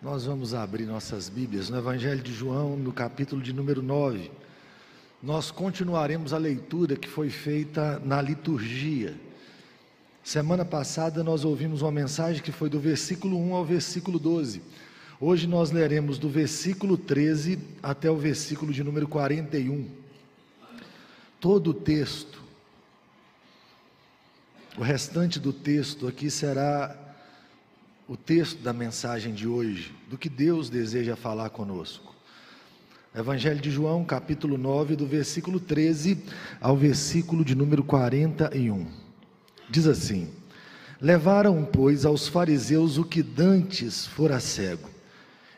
Nós vamos abrir nossas Bíblias no Evangelho de João, no capítulo de número 9. Nós continuaremos a leitura que foi feita na liturgia. Semana passada nós ouvimos uma mensagem que foi do versículo 1 ao versículo 12. Hoje nós leremos do versículo 13 até o versículo de número 41. Todo o texto, o restante do texto aqui será o texto da mensagem de hoje, do que Deus deseja falar conosco. Evangelho de João, capítulo 9, do versículo 13 ao versículo de número 41. Diz assim: Levaram, pois, aos fariseus o que dantes fora cego.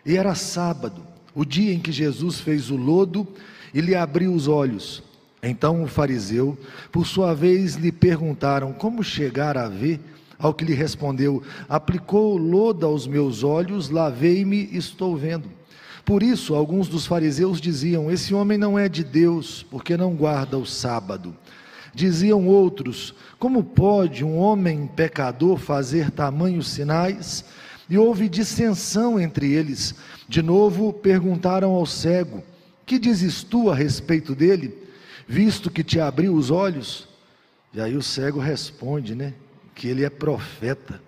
E era sábado, o dia em que Jesus fez o lodo e lhe abriu os olhos. Então o fariseu, por sua vez, lhe perguntaram como chegar a ver. Ao que lhe respondeu: Aplicou lodo aos meus olhos, lavei-me, estou vendo. Por isso, alguns dos fariseus diziam: Esse homem não é de Deus, porque não guarda o sábado. Diziam outros: Como pode um homem pecador fazer tamanhos sinais? E houve dissensão entre eles. De novo perguntaram ao cego: Que dizes tu a respeito dele, visto que te abriu os olhos? E aí o cego responde, né? Que ele é profeta.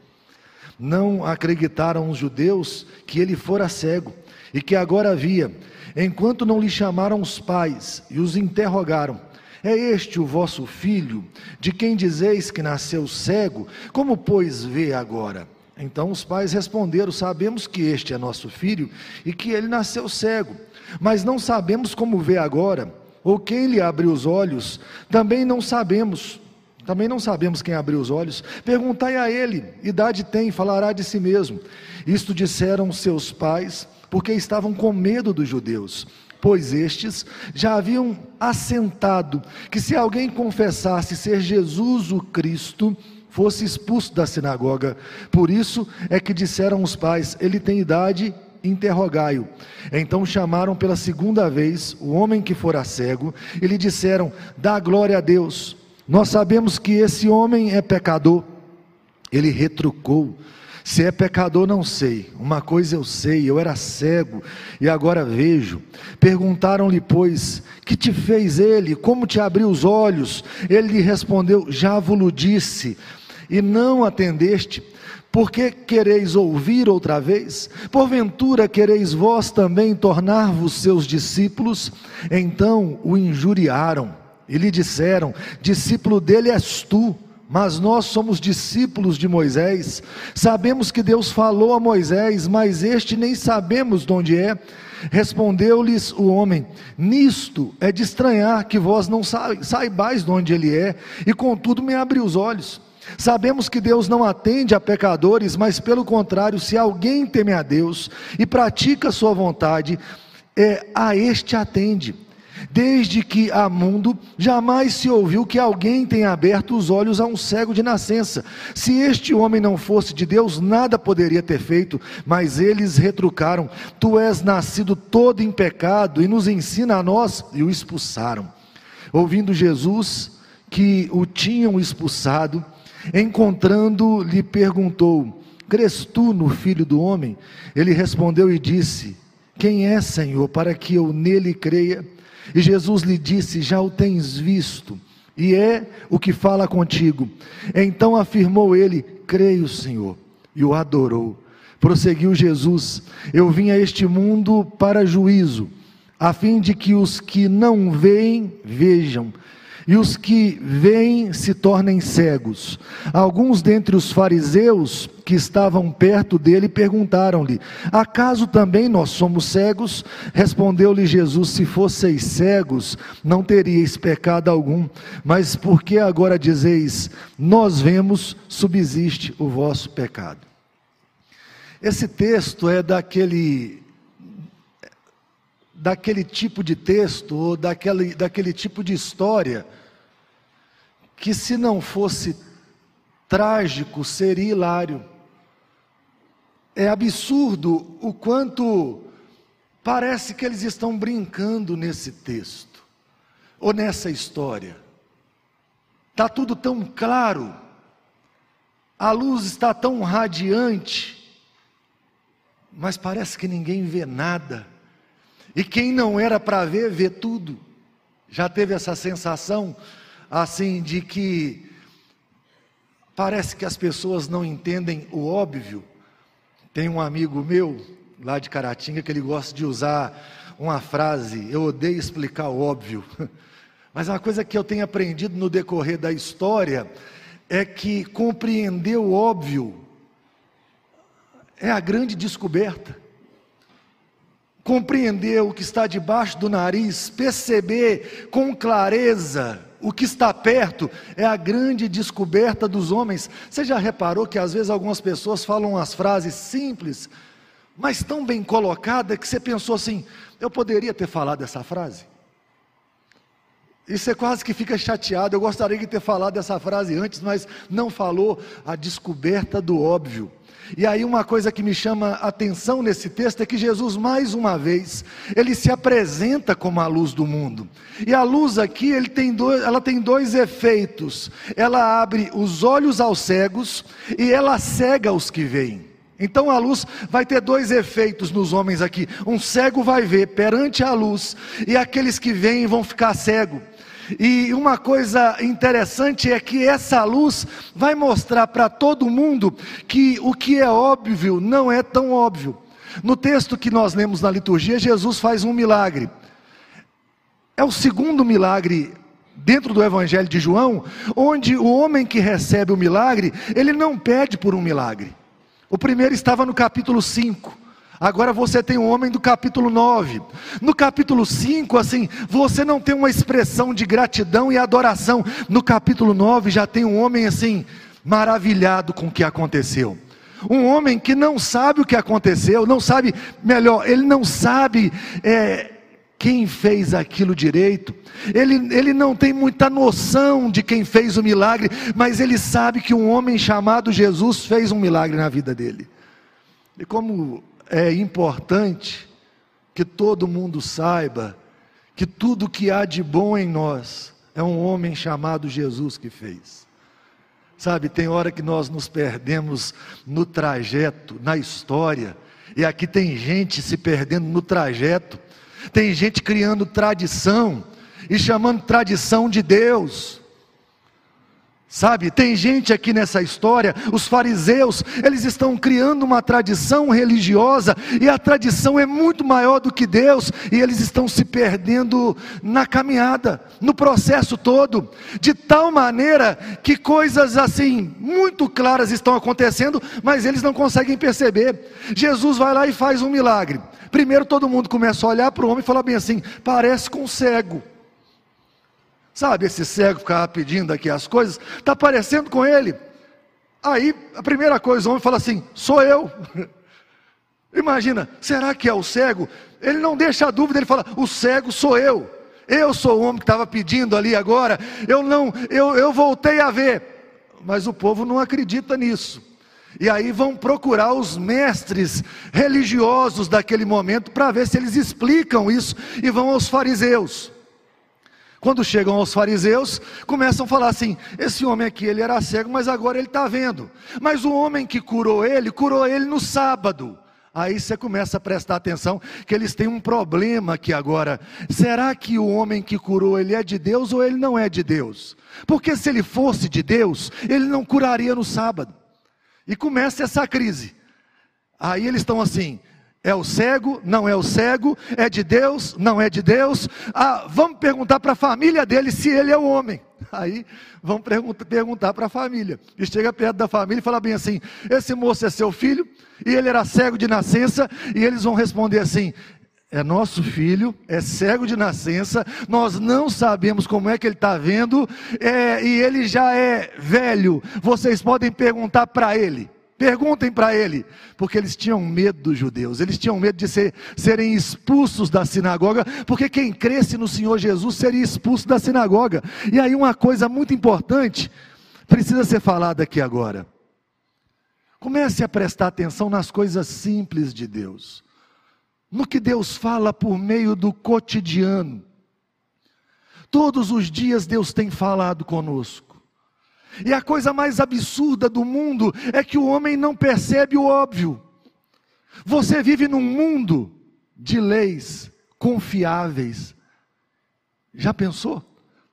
Não acreditaram os judeus que ele fora cego e que agora via, enquanto não lhe chamaram os pais e os interrogaram: É este o vosso filho, de quem dizeis que nasceu cego? Como, pois, vê agora? Então os pais responderam: Sabemos que este é nosso filho e que ele nasceu cego, mas não sabemos como vê agora, ou quem lhe abriu os olhos, também não sabemos. Também não sabemos quem abriu os olhos. Perguntai a ele, idade tem, falará de si mesmo. Isto disseram seus pais, porque estavam com medo dos judeus, pois estes já haviam assentado que se alguém confessasse ser Jesus o Cristo, fosse expulso da sinagoga. Por isso é que disseram os pais: Ele tem idade, interrogai-o. Então chamaram pela segunda vez o homem que fora cego e lhe disseram: Dá glória a Deus. Nós sabemos que esse homem é pecador. Ele retrucou. Se é pecador, não sei. Uma coisa eu sei, eu era cego e agora vejo. Perguntaram-lhe, pois, que te fez ele? Como te abriu os olhos? Ele lhe respondeu: Já vos disse, e não atendeste. Por que quereis ouvir outra vez? Porventura quereis vós também tornar-vos seus discípulos? Então o injuriaram e lhe disseram: Discípulo dele és tu, mas nós somos discípulos de Moisés. Sabemos que Deus falou a Moisés, mas este nem sabemos de onde é. Respondeu-lhes o homem: Nisto é de estranhar que vós não saibais de onde ele é, e contudo me abre os olhos. Sabemos que Deus não atende a pecadores, mas pelo contrário, se alguém teme a Deus e pratica a sua vontade, é, a este atende. Desde que há mundo, jamais se ouviu que alguém tenha aberto os olhos a um cego de nascença. Se este homem não fosse de Deus, nada poderia ter feito, mas eles retrucaram: Tu és nascido todo em pecado e nos ensina a nós, e o expulsaram. Ouvindo Jesus que o tinham expulsado, encontrando, lhe perguntou: Crês tu no filho do homem? Ele respondeu e disse: Quem é, Senhor, para que eu nele creia? E Jesus lhe disse: Já o tens visto, e é o que fala contigo. Então afirmou ele: Creio, Senhor, e o adorou. Prosseguiu Jesus: Eu vim a este mundo para juízo, a fim de que os que não veem vejam e os que veem se tornem cegos. Alguns dentre os fariseus que estavam perto dele perguntaram-lhe: Acaso também nós somos cegos? Respondeu-lhe Jesus: Se fosseis cegos, não teríeis pecado algum, mas porque agora dizeis: Nós vemos, subsiste o vosso pecado. Esse texto é daquele daquele tipo de texto, ou daquele, daquele tipo de história, que se não fosse trágico, seria hilário. É absurdo o quanto parece que eles estão brincando nesse texto, ou nessa história. Está tudo tão claro, a luz está tão radiante, mas parece que ninguém vê nada. E quem não era para ver, vê tudo. Já teve essa sensação assim de que parece que as pessoas não entendem o óbvio. Tem um amigo meu lá de Caratinga que ele gosta de usar uma frase, eu odeio explicar o óbvio. Mas uma coisa que eu tenho aprendido no decorrer da história é que compreender o óbvio é a grande descoberta. Compreender o que está debaixo do nariz, perceber com clareza o que está perto, é a grande descoberta dos homens. Você já reparou que às vezes algumas pessoas falam umas frases simples, mas tão bem colocadas que você pensou assim: eu poderia ter falado essa frase? E você quase que fica chateado. Eu gostaria de ter falado essa frase antes, mas não falou a descoberta do óbvio. E aí uma coisa que me chama a atenção nesse texto é que Jesus mais uma vez, ele se apresenta como a luz do mundo. E a luz aqui, ele tem dois, ela tem dois efeitos. Ela abre os olhos aos cegos e ela cega os que veem. Então a luz vai ter dois efeitos nos homens aqui. Um cego vai ver perante a luz e aqueles que veem vão ficar cegos. E uma coisa interessante é que essa luz vai mostrar para todo mundo que o que é óbvio não é tão óbvio. No texto que nós lemos na liturgia, Jesus faz um milagre. É o segundo milagre dentro do Evangelho de João, onde o homem que recebe o milagre, ele não pede por um milagre. O primeiro estava no capítulo 5. Agora você tem um homem do capítulo 9. No capítulo 5, assim, você não tem uma expressão de gratidão e adoração. No capítulo 9 já tem um homem assim, maravilhado com o que aconteceu. Um homem que não sabe o que aconteceu, não sabe, melhor, ele não sabe é, quem fez aquilo direito, ele, ele não tem muita noção de quem fez o milagre, mas ele sabe que um homem chamado Jesus fez um milagre na vida dele. E como é importante que todo mundo saiba que tudo que há de bom em nós é um homem chamado Jesus que fez. Sabe, tem hora que nós nos perdemos no trajeto, na história, e aqui tem gente se perdendo no trajeto, tem gente criando tradição e chamando tradição de Deus. Sabe, tem gente aqui nessa história, os fariseus, eles estão criando uma tradição religiosa, e a tradição é muito maior do que Deus, e eles estão se perdendo na caminhada, no processo todo, de tal maneira que coisas assim, muito claras estão acontecendo, mas eles não conseguem perceber. Jesus vai lá e faz um milagre. Primeiro todo mundo começa a olhar para o homem e falar bem assim: parece com um cego. Sabe, esse cego ficava pedindo aqui as coisas, está parecendo com ele. Aí, a primeira coisa, o homem fala assim: sou eu. Imagina, será que é o cego? Ele não deixa a dúvida, ele fala: o cego sou eu. Eu sou o homem que estava pedindo ali agora. Eu não, eu, eu voltei a ver. Mas o povo não acredita nisso. E aí vão procurar os mestres religiosos daquele momento para ver se eles explicam isso e vão aos fariseus. Quando chegam aos fariseus, começam a falar assim: esse homem aqui, ele era cego, mas agora ele está vendo. Mas o homem que curou ele, curou ele no sábado. Aí você começa a prestar atenção que eles têm um problema aqui agora. Será que o homem que curou ele é de Deus ou ele não é de Deus? Porque se ele fosse de Deus, ele não curaria no sábado. E começa essa crise. Aí eles estão assim: é o cego? Não é o cego? É de Deus? Não é de Deus? Ah, vamos perguntar para a família dele se ele é o homem. Aí vamos perguntar para a família. E chega perto da família e fala bem assim: esse moço é seu filho? E ele era cego de nascença? E eles vão responder assim: é nosso filho, é cego de nascença, nós não sabemos como é que ele está vendo, é, e ele já é velho. Vocês podem perguntar para ele. Perguntem para ele, porque eles tinham medo dos judeus, eles tinham medo de ser, serem expulsos da sinagoga, porque quem cresce no Senhor Jesus seria expulso da sinagoga. E aí, uma coisa muito importante precisa ser falada aqui agora. Comece a prestar atenção nas coisas simples de Deus, no que Deus fala por meio do cotidiano. Todos os dias Deus tem falado conosco. E a coisa mais absurda do mundo é que o homem não percebe o óbvio. Você vive num mundo de leis confiáveis. Já pensou?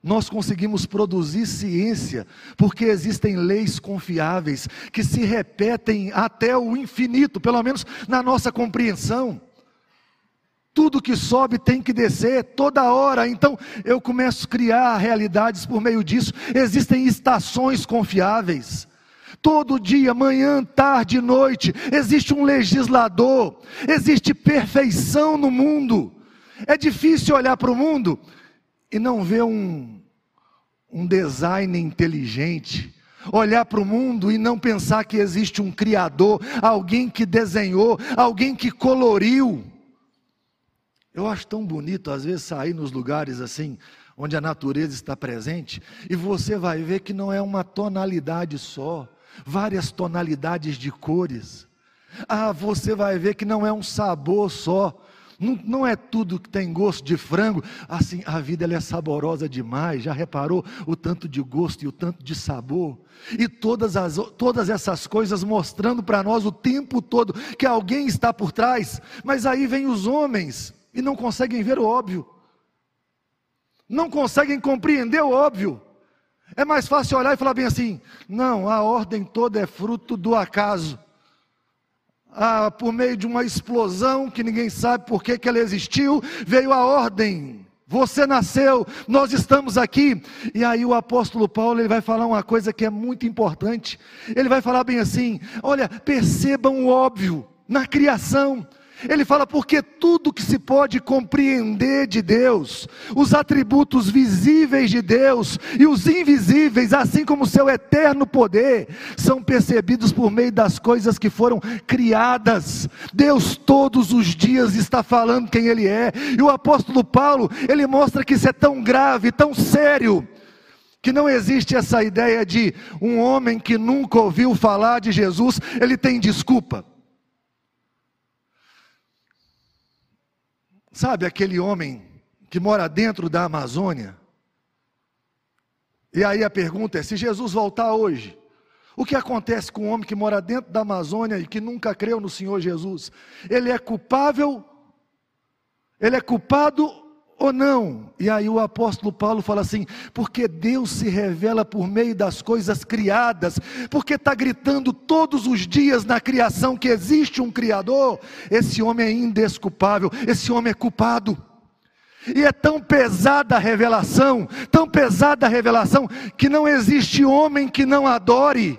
Nós conseguimos produzir ciência porque existem leis confiáveis que se repetem até o infinito, pelo menos na nossa compreensão. Tudo que sobe tem que descer toda hora. Então eu começo a criar realidades por meio disso. Existem estações confiáveis. Todo dia, manhã, tarde, noite, existe um legislador, existe perfeição no mundo. É difícil olhar para o mundo e não ver um, um design inteligente, olhar para o mundo e não pensar que existe um Criador, alguém que desenhou, alguém que coloriu. Eu acho tão bonito, às vezes, sair nos lugares assim, onde a natureza está presente, e você vai ver que não é uma tonalidade só, várias tonalidades de cores. Ah, você vai ver que não é um sabor só, não, não, é tudo que tem gosto de frango. Assim, a vida ela é saborosa demais. Já reparou o tanto de gosto e o tanto de sabor? E todas, as, todas essas coisas mostrando para nós o tempo todo que alguém está por trás. Mas aí vem os homens e não conseguem ver o óbvio. Não conseguem compreender o óbvio. É mais fácil olhar e falar bem assim: não, a ordem toda é fruto do acaso. Ah, por meio de uma explosão que ninguém sabe por que, que ela existiu, veio a ordem. Você nasceu, nós estamos aqui. E aí o apóstolo Paulo ele vai falar uma coisa que é muito importante. Ele vai falar bem assim: olha, percebam o óbvio na criação. Ele fala porque tudo que se pode compreender de Deus, os atributos visíveis de Deus e os invisíveis, assim como o seu eterno poder, são percebidos por meio das coisas que foram criadas. Deus todos os dias está falando quem ele é. E o apóstolo Paulo, ele mostra que isso é tão grave, tão sério, que não existe essa ideia de um homem que nunca ouviu falar de Jesus, ele tem desculpa. Sabe aquele homem que mora dentro da Amazônia? E aí a pergunta é: se Jesus voltar hoje, o que acontece com o homem que mora dentro da Amazônia e que nunca creu no Senhor Jesus? Ele é culpável? Ele é culpado ou não? E aí o apóstolo Paulo fala assim: porque Deus se revela por meio das coisas criadas, porque está gritando todos os dias na criação que existe um Criador, esse homem é indesculpável, esse homem é culpado. E é tão pesada a revelação, tão pesada a revelação, que não existe homem que não adore,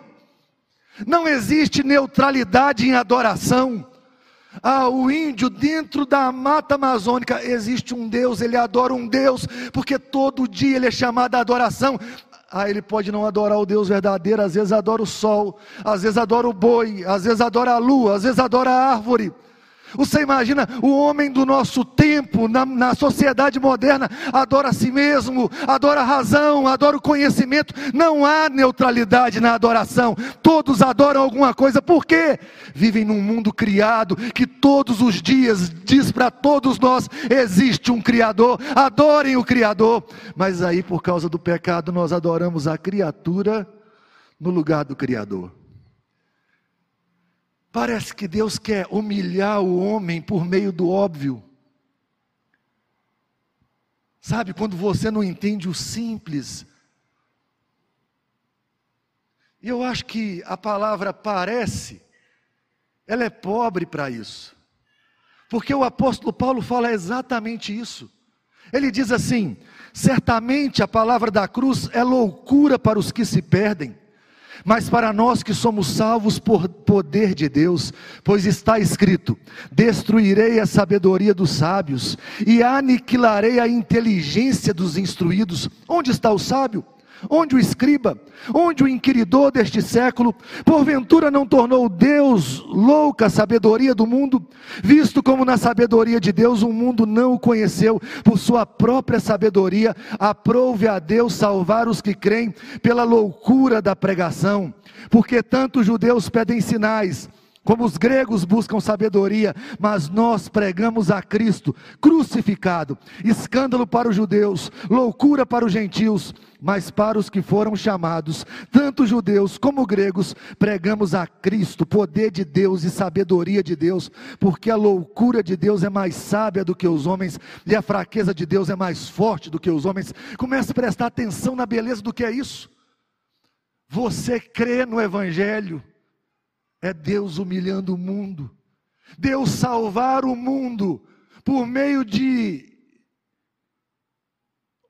não existe neutralidade em adoração. Ah, o índio dentro da mata amazônica existe um Deus, ele adora um Deus, porque todo dia ele é chamado à adoração. Ah, ele pode não adorar o Deus verdadeiro, às vezes adora o sol, às vezes adora o boi, às vezes adora a lua, às vezes adora a árvore. Você imagina o homem do nosso tempo, na, na, sociedade moderna, adora a si mesmo, adora a razão, adora o conhecimento. Não há neutralidade na adoração. Todos adoram alguma coisa, por quê? Vivem num mundo criado que todos os dias diz para todos nós: existe um Criador, adorem o Criador. Mas aí, por causa do pecado, nós adoramos a criatura no lugar do Criador. Parece que Deus quer humilhar o homem por meio do óbvio. Sabe, quando você não entende o simples. E eu acho que a palavra parece, ela é pobre para isso. Porque o apóstolo Paulo fala exatamente isso. Ele diz assim: certamente a palavra da cruz é loucura para os que se perdem mas para nós que somos salvos por poder de Deus, pois está escrito: destruirei a sabedoria dos sábios e aniquilarei a inteligência dos instruídos. Onde está o sábio? Onde o escriba? Onde o inquiridor deste século? Porventura não tornou Deus louca a sabedoria do mundo? Visto como na sabedoria de Deus o mundo não o conheceu, por sua própria sabedoria, aprove a Deus salvar os que creem pela loucura da pregação. Porque tanto os judeus pedem sinais, como os gregos buscam sabedoria, mas nós pregamos a Cristo crucificado, escândalo para os judeus, loucura para os gentios, mas para os que foram chamados, tanto judeus como gregos, pregamos a Cristo, poder de Deus e sabedoria de Deus, porque a loucura de Deus é mais sábia do que os homens e a fraqueza de Deus é mais forte do que os homens. Comece a prestar atenção na beleza do que é isso. Você crê no Evangelho é Deus humilhando o mundo, Deus salvar o mundo por meio de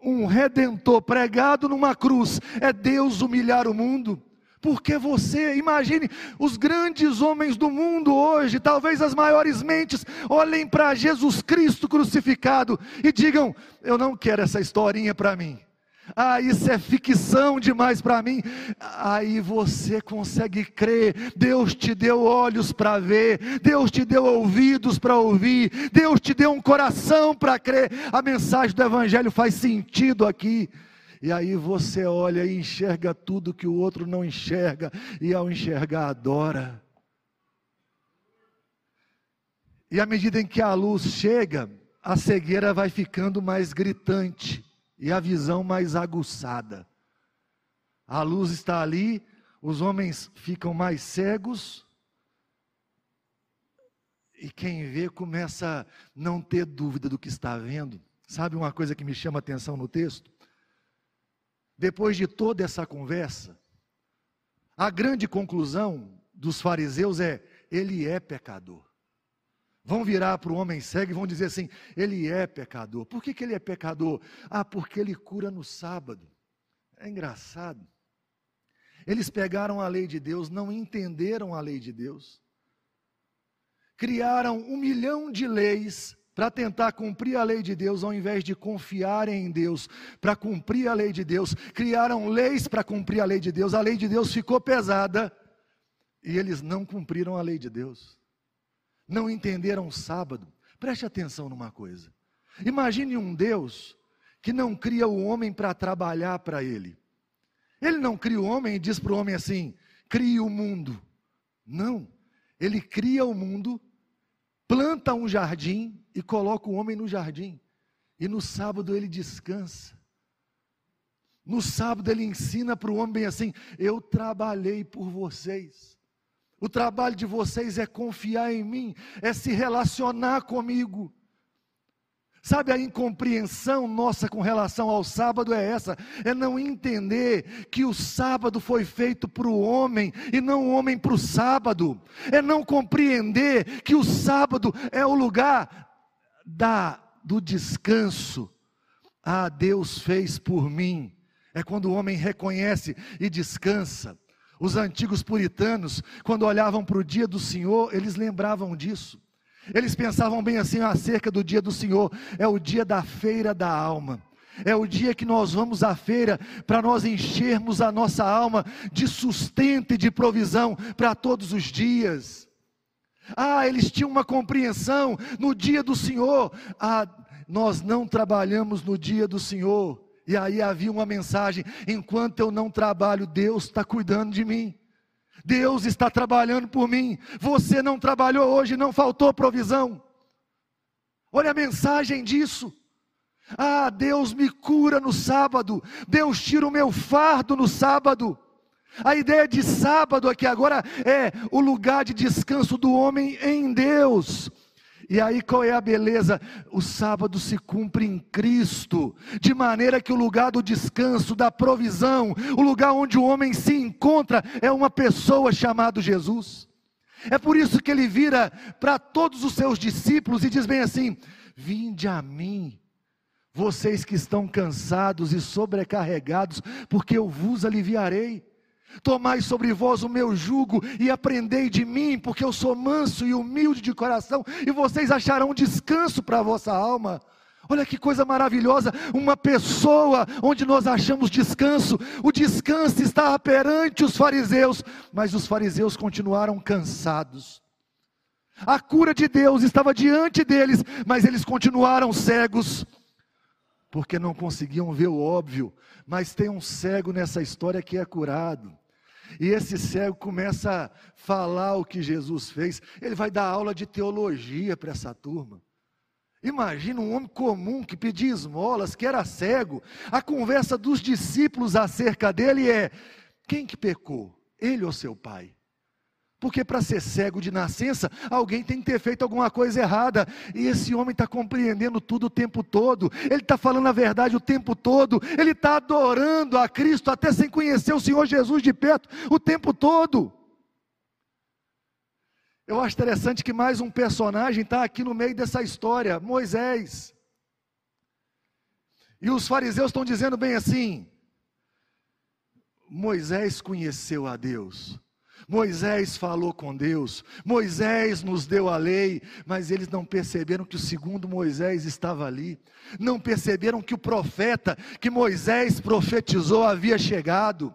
um redentor pregado numa cruz, é Deus humilhar o mundo. Porque você, imagine, os grandes homens do mundo hoje, talvez as maiores mentes, olhem para Jesus Cristo crucificado e digam: Eu não quero essa historinha para mim ah, isso é ficção demais para mim. Aí você consegue crer. Deus te deu olhos para ver, Deus te deu ouvidos para ouvir, Deus te deu um coração para crer. A mensagem do Evangelho faz sentido aqui. E aí você olha e enxerga tudo que o outro não enxerga, e ao enxergar, adora. E à medida em que a luz chega, a cegueira vai ficando mais gritante e a visão mais aguçada. A luz está ali, os homens ficam mais cegos, e quem vê começa a não ter dúvida do que está vendo. Sabe uma coisa que me chama a atenção no texto? Depois de toda essa conversa, a grande conclusão dos fariseus é: ele é pecador. Vão virar para o homem cego e vão dizer assim: ele é pecador. Por que, que ele é pecador? Ah, porque ele cura no sábado. É engraçado. Eles pegaram a lei de Deus, não entenderam a lei de Deus, criaram um milhão de leis para tentar cumprir a lei de Deus, ao invés de confiarem em Deus para cumprir a lei de Deus, criaram leis para cumprir a lei de Deus, a lei de Deus ficou pesada e eles não cumpriram a lei de Deus não entenderam o sábado. Preste atenção numa coisa. Imagine um Deus que não cria o homem para trabalhar para ele. Ele não cria o homem e diz para o homem assim: crie o mundo. Não. Ele cria o mundo, planta um jardim e coloca o homem no jardim. E no sábado ele descansa. No sábado ele ensina para o homem assim: eu trabalhei por vocês. O trabalho de vocês é confiar em mim, é se relacionar comigo. Sabe, a incompreensão nossa com relação ao sábado é essa: é não entender que o sábado foi feito para o homem e não o homem para o sábado, é não compreender que o sábado é o lugar da, do descanso. Ah, Deus fez por mim. É quando o homem reconhece e descansa. Os antigos puritanos, quando olhavam para o dia do Senhor, eles lembravam disso. Eles pensavam bem assim acerca do dia do Senhor: é o dia da feira da alma. É o dia que nós vamos à feira para nós enchermos a nossa alma de sustento e de provisão para todos os dias. Ah, eles tinham uma compreensão no dia do Senhor. Ah, nós não trabalhamos no dia do Senhor. E aí havia uma mensagem: enquanto eu não trabalho, Deus está cuidando de mim. Deus está trabalhando por mim. Você não trabalhou hoje, não faltou provisão. Olha a mensagem disso. Ah, Deus me cura no sábado. Deus tira o meu fardo no sábado. A ideia de sábado aqui agora é o lugar de descanso do homem em Deus. E aí qual é a beleza? O sábado se cumpre em Cristo, de maneira que o lugar do descanso, da provisão, o lugar onde o homem se encontra é uma pessoa chamada Jesus. É por isso que ele vira para todos os seus discípulos e diz bem assim: Vinde a mim, vocês que estão cansados e sobrecarregados, porque eu vos aliviarei. Tomai sobre vós o meu jugo e aprendei de mim, porque eu sou manso e humilde de coração, e vocês acharão descanso para a vossa alma. Olha que coisa maravilhosa, uma pessoa onde nós achamos descanso. O descanso estava perante os fariseus, mas os fariseus continuaram cansados. A cura de Deus estava diante deles, mas eles continuaram cegos, porque não conseguiam ver o óbvio. Mas tem um cego nessa história que é curado. E esse cego começa a falar o que Jesus fez. Ele vai dar aula de teologia para essa turma. Imagina um homem comum que pedia esmolas, que era cego. A conversa dos discípulos acerca dele é: quem que pecou? Ele ou seu pai? Porque para ser cego de nascença, alguém tem que ter feito alguma coisa errada. E esse homem está compreendendo tudo o tempo todo. Ele está falando a verdade o tempo todo. Ele está adorando a Cristo até sem conhecer o Senhor Jesus de perto o tempo todo. Eu acho interessante que mais um personagem está aqui no meio dessa história: Moisés. E os fariseus estão dizendo bem assim: Moisés conheceu a Deus. Moisés falou com Deus, Moisés nos deu a lei, mas eles não perceberam que o segundo Moisés estava ali, não perceberam que o profeta que Moisés profetizou havia chegado,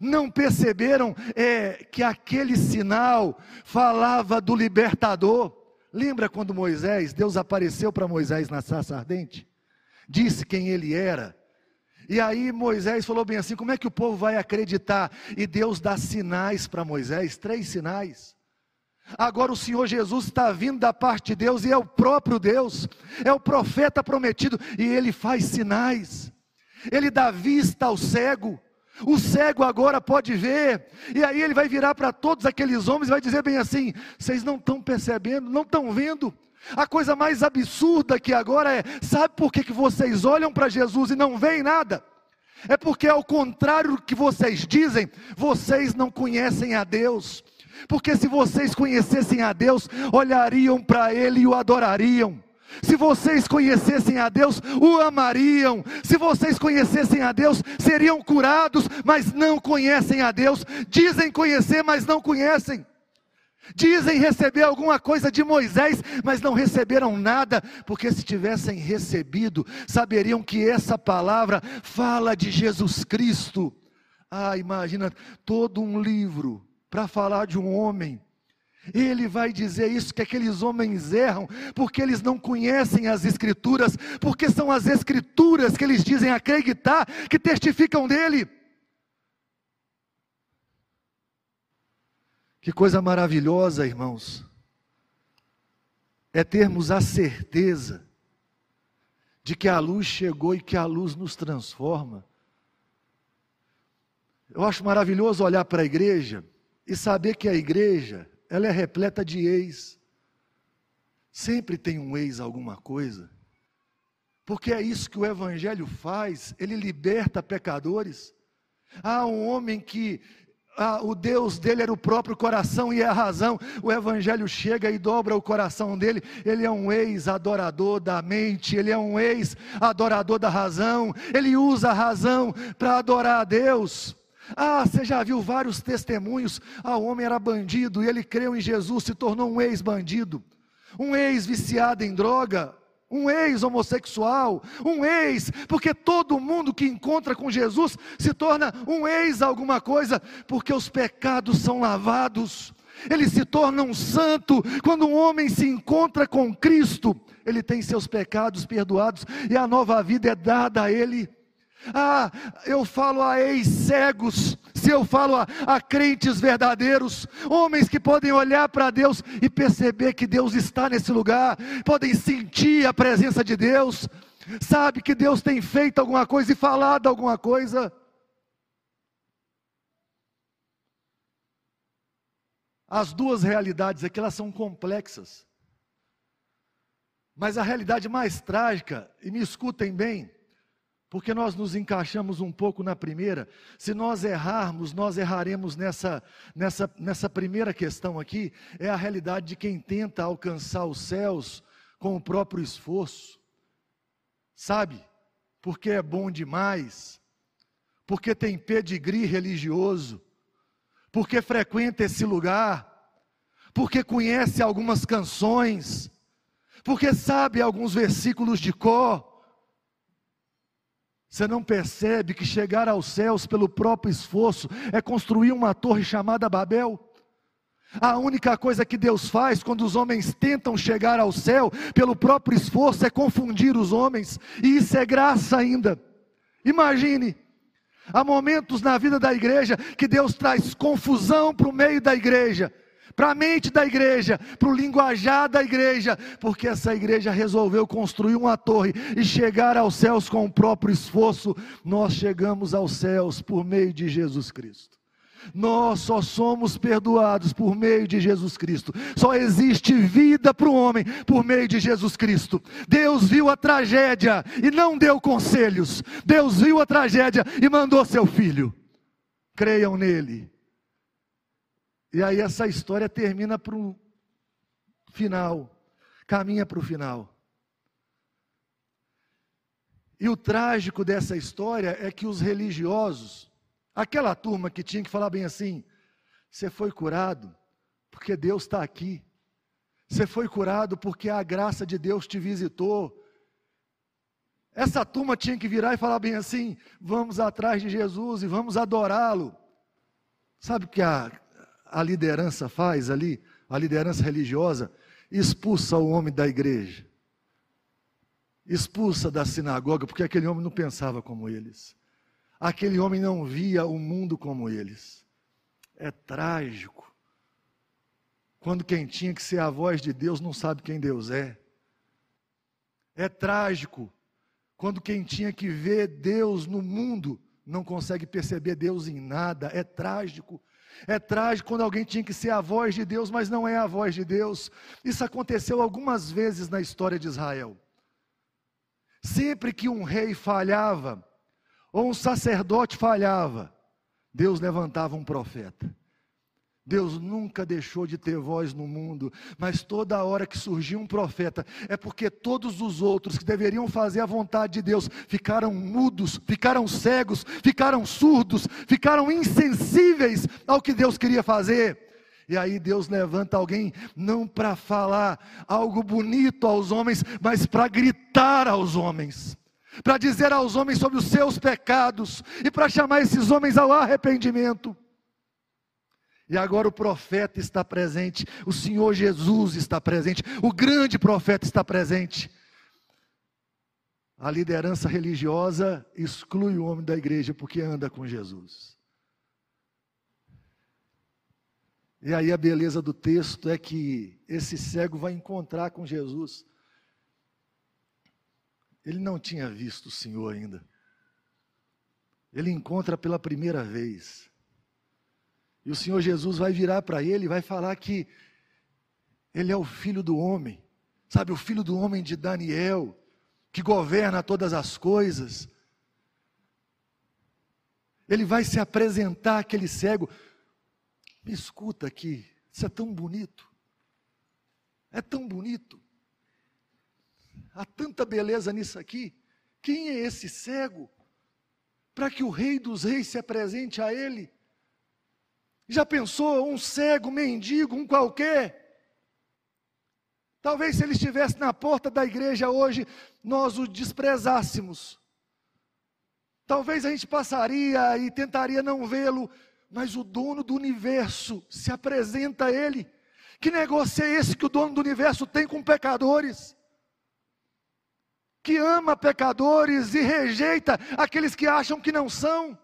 não perceberam é, que aquele sinal falava do libertador. Lembra quando Moisés, Deus apareceu para Moisés na sarça ardente? Disse quem ele era e aí Moisés falou bem assim: como é que o povo vai acreditar? E Deus dá sinais para Moisés, três sinais. Agora o Senhor Jesus está vindo da parte de Deus e é o próprio Deus, é o profeta prometido, e ele faz sinais, ele dá vista ao cego, o cego agora pode ver, e aí ele vai virar para todos aqueles homens e vai dizer bem assim: vocês não estão percebendo, não estão vendo, a coisa mais absurda que agora é: sabe por que, que vocês olham para Jesus e não veem nada? É porque, ao contrário do que vocês dizem, vocês não conhecem a Deus. Porque se vocês conhecessem a Deus, olhariam para Ele e o adorariam. Se vocês conhecessem a Deus, o amariam. Se vocês conhecessem a Deus, seriam curados, mas não conhecem a Deus. Dizem conhecer, mas não conhecem. Dizem receber alguma coisa de Moisés, mas não receberam nada, porque se tivessem recebido, saberiam que essa palavra fala de Jesus Cristo. Ah, imagina todo um livro para falar de um homem. Ele vai dizer isso que aqueles homens erram, porque eles não conhecem as Escrituras, porque são as Escrituras que eles dizem acreditar, que testificam dele. Que coisa maravilhosa, irmãos, é termos a certeza de que a luz chegou e que a luz nos transforma. Eu acho maravilhoso olhar para a igreja e saber que a igreja, ela é repleta de ex. Sempre tem um ex alguma coisa. Porque é isso que o evangelho faz, ele liberta pecadores. Há um homem que ah, o Deus dele era o próprio coração e é a razão. O Evangelho chega e dobra o coração dele. Ele é um ex-adorador da mente, ele é um ex-adorador da razão. Ele usa a razão para adorar a Deus. Ah, você já viu vários testemunhos? Ah, o homem era bandido e ele creu em Jesus, se tornou um ex-bandido, um ex-viciado em droga, um ex-homossexual, um ex, porque todo mundo que encontra com Jesus se torna um ex alguma coisa, porque os pecados são lavados, ele se torna um santo. Quando um homem se encontra com Cristo, ele tem seus pecados perdoados e a nova vida é dada a ele. Ah, eu falo a ex-cegos, se eu falo a, a, crentes verdadeiros, homens que podem olhar para Deus e perceber que Deus está nesse lugar, podem sentir a presença de Deus, sabe que Deus tem feito alguma coisa e falado alguma coisa. As duas realidades aqui elas são complexas. Mas a realidade mais trágica, e me escutem bem, porque nós nos encaixamos um pouco na primeira. Se nós errarmos, nós erraremos nessa, nessa, nessa primeira questão aqui. É a realidade de quem tenta alcançar os céus com o próprio esforço. Sabe? Porque é bom demais. Porque tem pedigree religioso. Porque frequenta esse lugar. Porque conhece algumas canções. Porque sabe alguns versículos de cor você não percebe que chegar aos céus pelo próprio esforço é construir uma torre chamada Babel? A única coisa que Deus faz quando os homens tentam chegar ao céu pelo próprio esforço é confundir os homens, e isso é graça ainda. Imagine, Há momentos na vida da igreja que Deus traz confusão para o meio da igreja, para a mente da igreja, para o linguajar da igreja, porque essa igreja resolveu construir uma torre e chegar aos céus com o próprio esforço. Nós chegamos aos céus por meio de Jesus Cristo. Nós só somos perdoados por meio de Jesus Cristo. Só existe vida para o homem por meio de Jesus Cristo. Deus viu a tragédia e não deu conselhos. Deus viu a tragédia e mandou seu filho. Creiam nele. E aí essa história termina para o final. Caminha para o final. E o trágico dessa história é que os religiosos Aquela turma que tinha que falar bem assim: você foi curado porque Deus está aqui. Você foi curado porque a graça de Deus te visitou. Essa turma tinha que virar e falar bem assim: vamos atrás de Jesus e vamos adorá-lo. Sabe o que a, a liderança faz ali? A liderança religiosa expulsa o homem da igreja, expulsa da sinagoga, porque aquele homem não pensava como eles. Aquele homem não via o mundo como eles. É trágico. Quando quem tinha que ser a voz de Deus não sabe quem Deus é. É trágico. Quando quem tinha que ver Deus no mundo não consegue perceber Deus em nada. É trágico. É trágico quando alguém tinha que ser a voz de Deus, mas não é a voz de Deus. Isso aconteceu algumas vezes na história de Israel. Sempre que um rei falhava, ou um sacerdote falhava, Deus levantava um profeta. Deus nunca deixou de ter voz no mundo, mas toda hora que surgiu um profeta, é porque todos os outros que deveriam fazer a vontade de Deus ficaram mudos, ficaram cegos, ficaram surdos, ficaram insensíveis ao que Deus queria fazer. E aí Deus levanta alguém não para falar algo bonito aos homens, mas para gritar aos homens para dizer aos homens sobre os seus pecados e para chamar esses homens ao arrependimento. E agora o profeta está presente, o Senhor Jesus está presente, o grande profeta está presente. A liderança religiosa exclui o homem da igreja porque anda com Jesus. E aí a beleza do texto é que esse cego vai encontrar com Jesus. Ele não tinha visto o Senhor ainda. Ele encontra pela primeira vez. E o Senhor Jesus vai virar para ele e vai falar que ele é o filho do homem, sabe, o filho do homem de Daniel, que governa todas as coisas. Ele vai se apresentar aquele cego. Me escuta aqui, isso é tão bonito. É tão bonito. Há tanta beleza nisso aqui. Quem é esse cego? Para que o Rei dos Reis se apresente a ele? Já pensou um cego, mendigo, um qualquer? Talvez se ele estivesse na porta da igreja hoje, nós o desprezássemos. Talvez a gente passaria e tentaria não vê-lo, mas o dono do universo se apresenta a ele. Que negócio é esse que o dono do universo tem com pecadores? que ama pecadores e rejeita aqueles que acham que não são.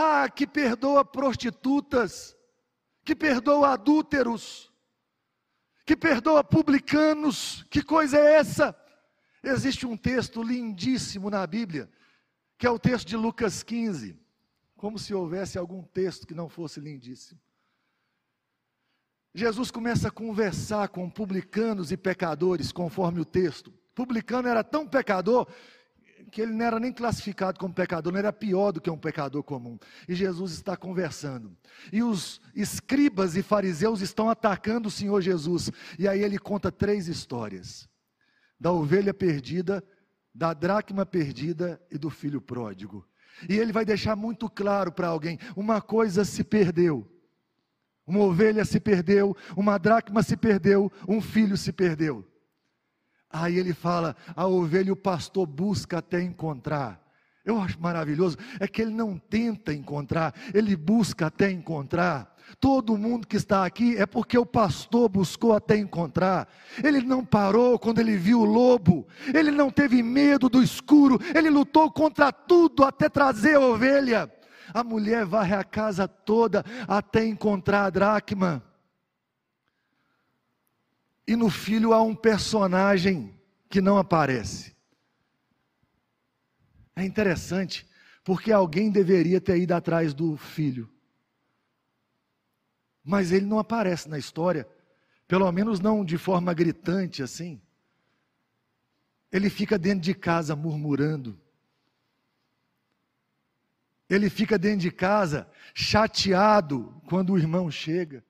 Ah, que perdoa prostitutas, que perdoa adúlteros, que perdoa publicanos, que coisa é essa? Existe um texto lindíssimo na Bíblia, que é o texto de Lucas 15, como se houvesse algum texto que não fosse lindíssimo. Jesus começa a conversar com publicanos e pecadores, conforme o texto. Publicano era tão pecador que ele não era nem classificado como pecador, não era pior do que um pecador comum. E Jesus está conversando. E os escribas e fariseus estão atacando o Senhor Jesus. E aí ele conta três histórias: da ovelha perdida, da dracma perdida e do filho pródigo. E ele vai deixar muito claro para alguém: uma coisa se perdeu uma ovelha se perdeu, uma dracma se perdeu, um filho se perdeu. Aí ele fala: a ovelha o pastor busca até encontrar. eu acho maravilhoso, é que ele não tenta encontrar, ele busca até encontrar. Todo mundo que está aqui é porque o pastor buscou até encontrar. Ele não parou quando ele viu o lobo, ele não teve medo do escuro, ele lutou contra tudo até trazer a ovelha. A mulher varre a casa toda até encontrar a dracma. E no filho há um personagem que não aparece. É interessante, porque alguém deveria ter ido atrás do filho. Mas ele não aparece na história, pelo menos não de forma gritante assim. Ele fica dentro de casa murmurando. Ele fica dentro de casa chateado quando o irmão chega.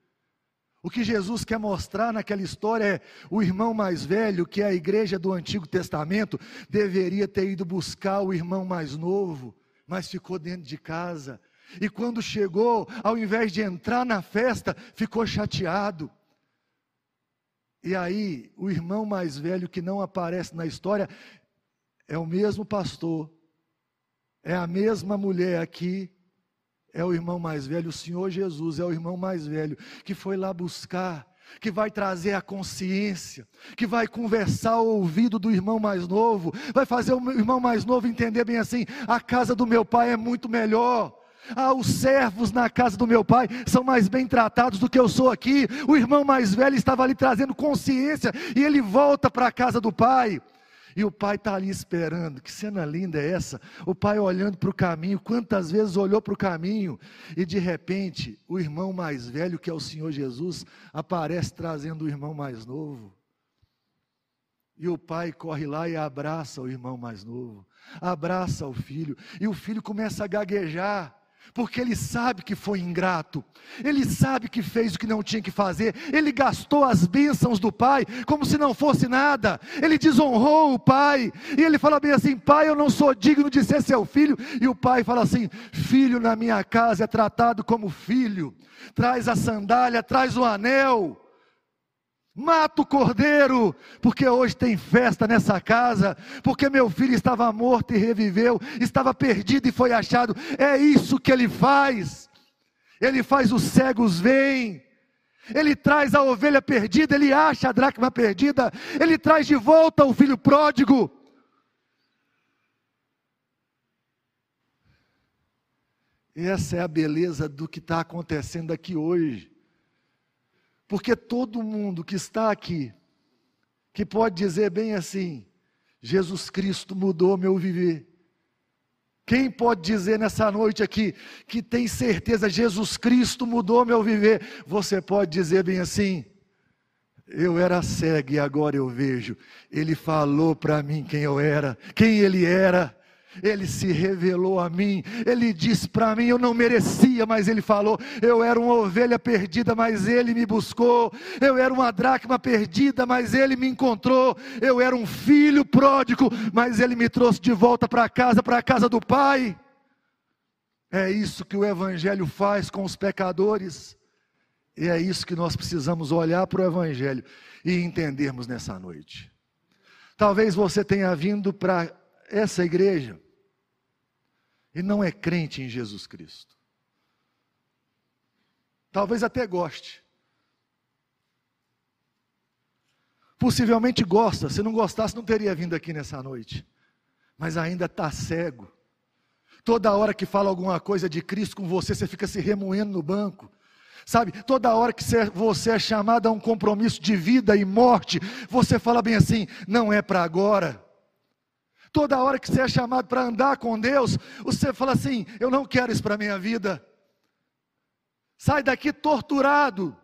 O que Jesus quer mostrar naquela história é o irmão mais velho, que é a igreja do Antigo Testamento, deveria ter ido buscar o irmão mais novo, mas ficou dentro de casa. E quando chegou, ao invés de entrar na festa, ficou chateado. E aí, o irmão mais velho que não aparece na história é o mesmo pastor, é a mesma mulher aqui é o irmão mais velho, o Senhor Jesus é o irmão mais velho, que foi lá buscar, que vai trazer a consciência, que vai conversar ao ouvido do irmão mais novo, vai fazer o irmão mais novo entender bem assim: a casa do meu pai é muito melhor. Ah, os servos na casa do meu pai são mais bem tratados do que eu sou aqui. O irmão mais velho estava ali trazendo consciência e ele volta para a casa do pai. E o pai está ali esperando. Que cena linda é essa? O pai olhando para o caminho. Quantas vezes olhou para o caminho e de repente o irmão mais velho, que é o Senhor Jesus, aparece trazendo o irmão mais novo. E o pai corre lá e abraça o irmão mais novo, abraça o filho, e o filho começa a gaguejar porque ele sabe que foi ingrato, ele sabe que fez o que não tinha que fazer, ele gastou as bênçãos do pai como se não fosse nada, ele desonrou o pai, e ele fala bem assim: pai, eu não sou digno de ser seu filho, e o pai fala assim: filho na minha casa é tratado como filho, traz a sandália, traz o anel. Mata o cordeiro, porque hoje tem festa nessa casa, porque meu filho estava morto e reviveu, estava perdido e foi achado. É isso que ele faz. Ele faz os cegos verem. Ele traz a ovelha perdida, ele acha a dracma perdida, ele traz de volta o filho pródigo. Essa é a beleza do que está acontecendo aqui hoje. Porque todo mundo que está aqui, que pode dizer bem assim: Jesus Cristo mudou meu viver. Quem pode dizer nessa noite aqui que tem certeza Jesus Cristo mudou meu viver? Você pode dizer bem assim: eu era cego e agora eu vejo. Ele falou para mim quem eu era, quem ele era. Ele se revelou a mim, ele disse para mim: eu não merecia, mas ele falou: eu era uma ovelha perdida, mas ele me buscou, eu era uma dracma perdida, mas ele me encontrou, eu era um filho pródigo, mas ele me trouxe de volta para casa, para a casa do Pai. É isso que o Evangelho faz com os pecadores, e é isso que nós precisamos olhar para o Evangelho e entendermos nessa noite. Talvez você tenha vindo para essa igreja e não é crente em Jesus Cristo. Talvez até goste. Possivelmente gosta, se não gostasse, não teria vindo aqui nessa noite. Mas ainda está cego. Toda hora que fala alguma coisa de Cristo com você, você fica se remoendo no banco. Sabe, toda hora que você é chamado a um compromisso de vida e morte, você fala bem assim: não é para agora. Toda hora que você é chamado para andar com Deus, você fala assim: eu não quero isso para a minha vida. Sai daqui torturado.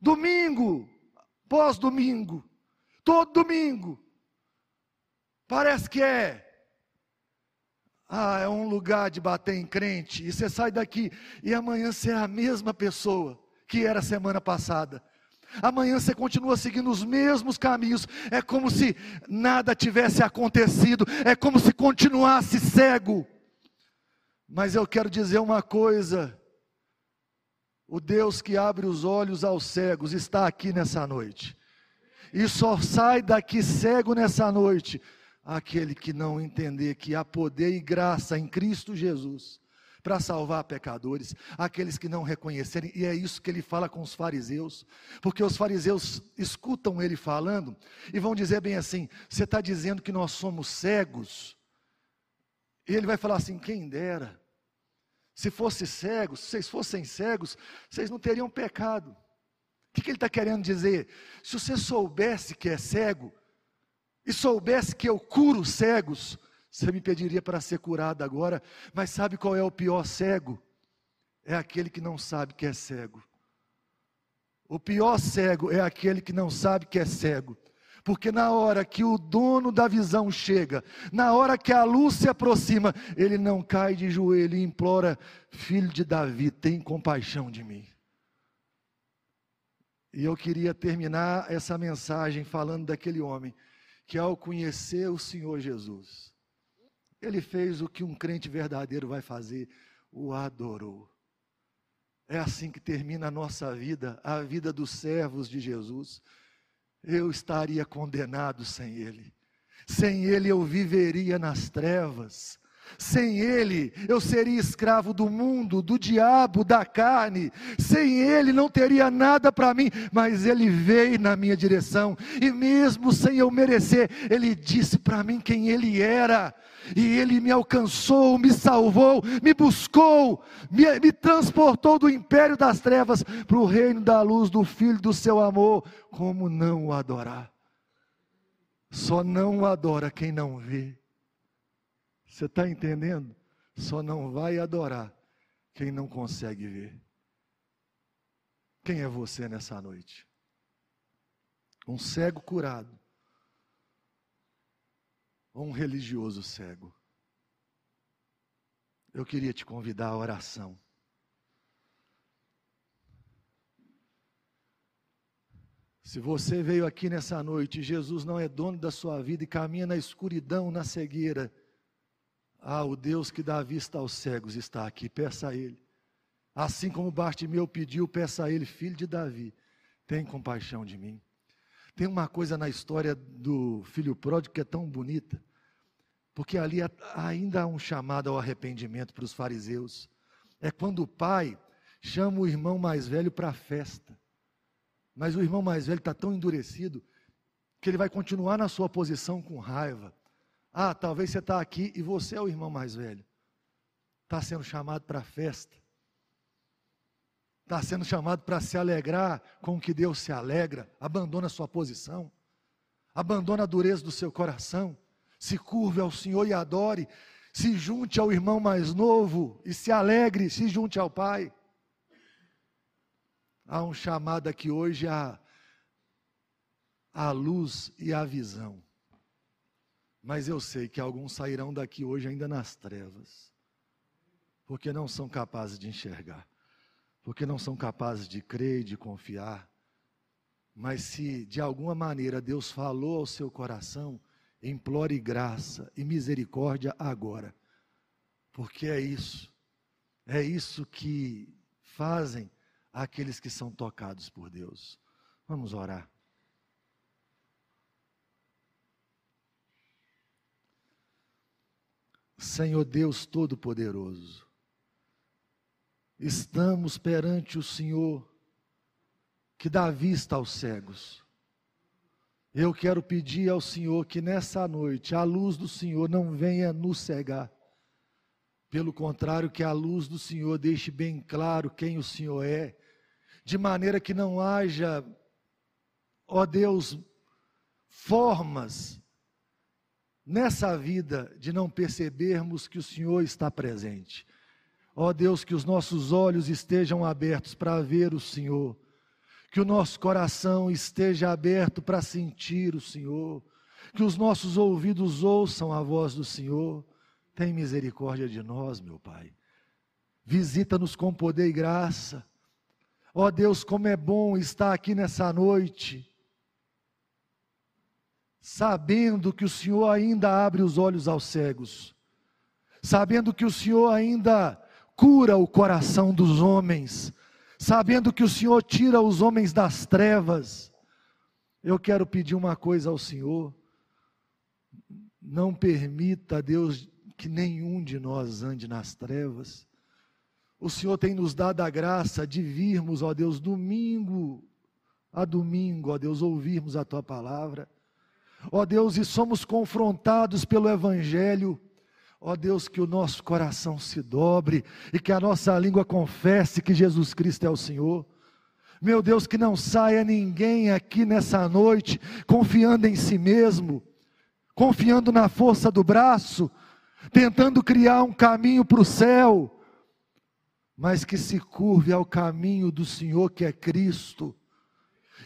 Domingo, pós-domingo, todo domingo. Parece que é. Ah, é um lugar de bater em crente. E você sai daqui e amanhã você é a mesma pessoa que era semana passada. Amanhã você continua seguindo os mesmos caminhos. É como se nada tivesse acontecido. É como se continuasse cego. Mas eu quero dizer uma coisa: o Deus que abre os olhos aos cegos está aqui nessa noite. E só sai daqui cego nessa noite aquele que não entender que há poder e graça em Cristo Jesus para salvar pecadores, aqueles que não reconhecerem, e é isso que ele fala com os fariseus, porque os fariseus escutam ele falando e vão dizer bem assim: você está dizendo que nós somos cegos? E ele vai falar assim: quem dera, se fosse cegos, se vocês fossem cegos, vocês não teriam pecado. O que, que ele está querendo dizer? Se você soubesse que é cego, e soubesse que eu curo cegos, você me pediria para ser curado agora, mas sabe qual é o pior cego? É aquele que não sabe que é cego. O pior cego é aquele que não sabe que é cego. Porque na hora que o dono da visão chega, na hora que a luz se aproxima, ele não cai de joelho e implora: Filho de Davi, tem compaixão de mim. E eu queria terminar essa mensagem falando daquele homem que, ao conhecer o Senhor Jesus, ele fez o que um crente verdadeiro vai fazer, o adorou. É assim que termina a nossa vida, a vida dos servos de Jesus. Eu estaria condenado sem Ele. Sem Ele eu viveria nas trevas. Sem Ele, eu seria escravo do mundo, do diabo, da carne. Sem Ele, não teria nada para mim. Mas Ele veio na minha direção, e mesmo sem eu merecer, Ele disse para mim quem Ele era. E Ele me alcançou, me salvou, me buscou, me, me transportou do império das trevas para o reino da luz do Filho do seu amor. Como não o adorar? Só não o adora quem não vê. Você está entendendo? Só não vai adorar quem não consegue ver. Quem é você nessa noite? Um cego curado ou um religioso cego? Eu queria te convidar à oração. Se você veio aqui nessa noite, Jesus não é dono da sua vida e caminha na escuridão, na cegueira, ah, o Deus que dá vista aos cegos está aqui, peça a Ele. Assim como Bartimeu pediu, peça a Ele, filho de Davi, tem compaixão de mim. Tem uma coisa na história do filho pródigo que é tão bonita, porque ali ainda há um chamado ao arrependimento para os fariseus. É quando o pai chama o irmão mais velho para a festa. Mas o irmão mais velho está tão endurecido que ele vai continuar na sua posição com raiva. Ah, talvez você está aqui e você é o irmão mais velho. Está sendo chamado para a festa. Está sendo chamado para se alegrar com o que Deus se alegra. Abandona a sua posição. Abandona a dureza do seu coração. Se curve ao Senhor e adore. Se junte ao irmão mais novo e se alegre. Se junte ao Pai. Há um chamado aqui hoje a, a luz e a visão. Mas eu sei que alguns sairão daqui hoje ainda nas trevas, porque não são capazes de enxergar, porque não são capazes de crer e de confiar. Mas se de alguma maneira Deus falou ao seu coração, implore graça e misericórdia agora, porque é isso, é isso que fazem aqueles que são tocados por Deus. Vamos orar. Senhor Deus Todo-Poderoso, estamos perante o Senhor que dá vista aos cegos. Eu quero pedir ao Senhor que nessa noite a luz do Senhor não venha nos cegar. Pelo contrário, que a luz do Senhor deixe bem claro quem o Senhor é, de maneira que não haja, ó Deus, formas nessa vida de não percebermos que o Senhor está presente. Ó Deus, que os nossos olhos estejam abertos para ver o Senhor, que o nosso coração esteja aberto para sentir o Senhor, que os nossos ouvidos ouçam a voz do Senhor. Tem misericórdia de nós, meu Pai. Visita-nos com poder e graça. Ó Deus, como é bom estar aqui nessa noite sabendo que o Senhor ainda abre os olhos aos cegos, sabendo que o Senhor ainda cura o coração dos homens, sabendo que o Senhor tira os homens das trevas. Eu quero pedir uma coisa ao Senhor. não permita, Deus, que nenhum de nós ande nas trevas. O Senhor tem nos dado a graça de virmos, ó Deus, domingo a domingo, ó Deus, ouvirmos a tua palavra. Ó Deus, e somos confrontados pelo Evangelho. Ó Deus, que o nosso coração se dobre e que a nossa língua confesse que Jesus Cristo é o Senhor. Meu Deus, que não saia ninguém aqui nessa noite confiando em si mesmo, confiando na força do braço, tentando criar um caminho para o céu, mas que se curve ao caminho do Senhor que é Cristo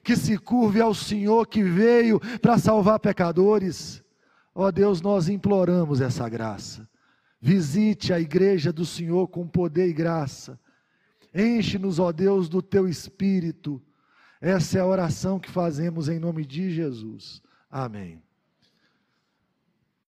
que se curve ao Senhor que veio para salvar pecadores. Ó oh Deus, nós imploramos essa graça. Visite a igreja do Senhor com poder e graça. Enche-nos, ó Deus, do teu espírito. Essa é a oração que fazemos em nome de Jesus. Amém.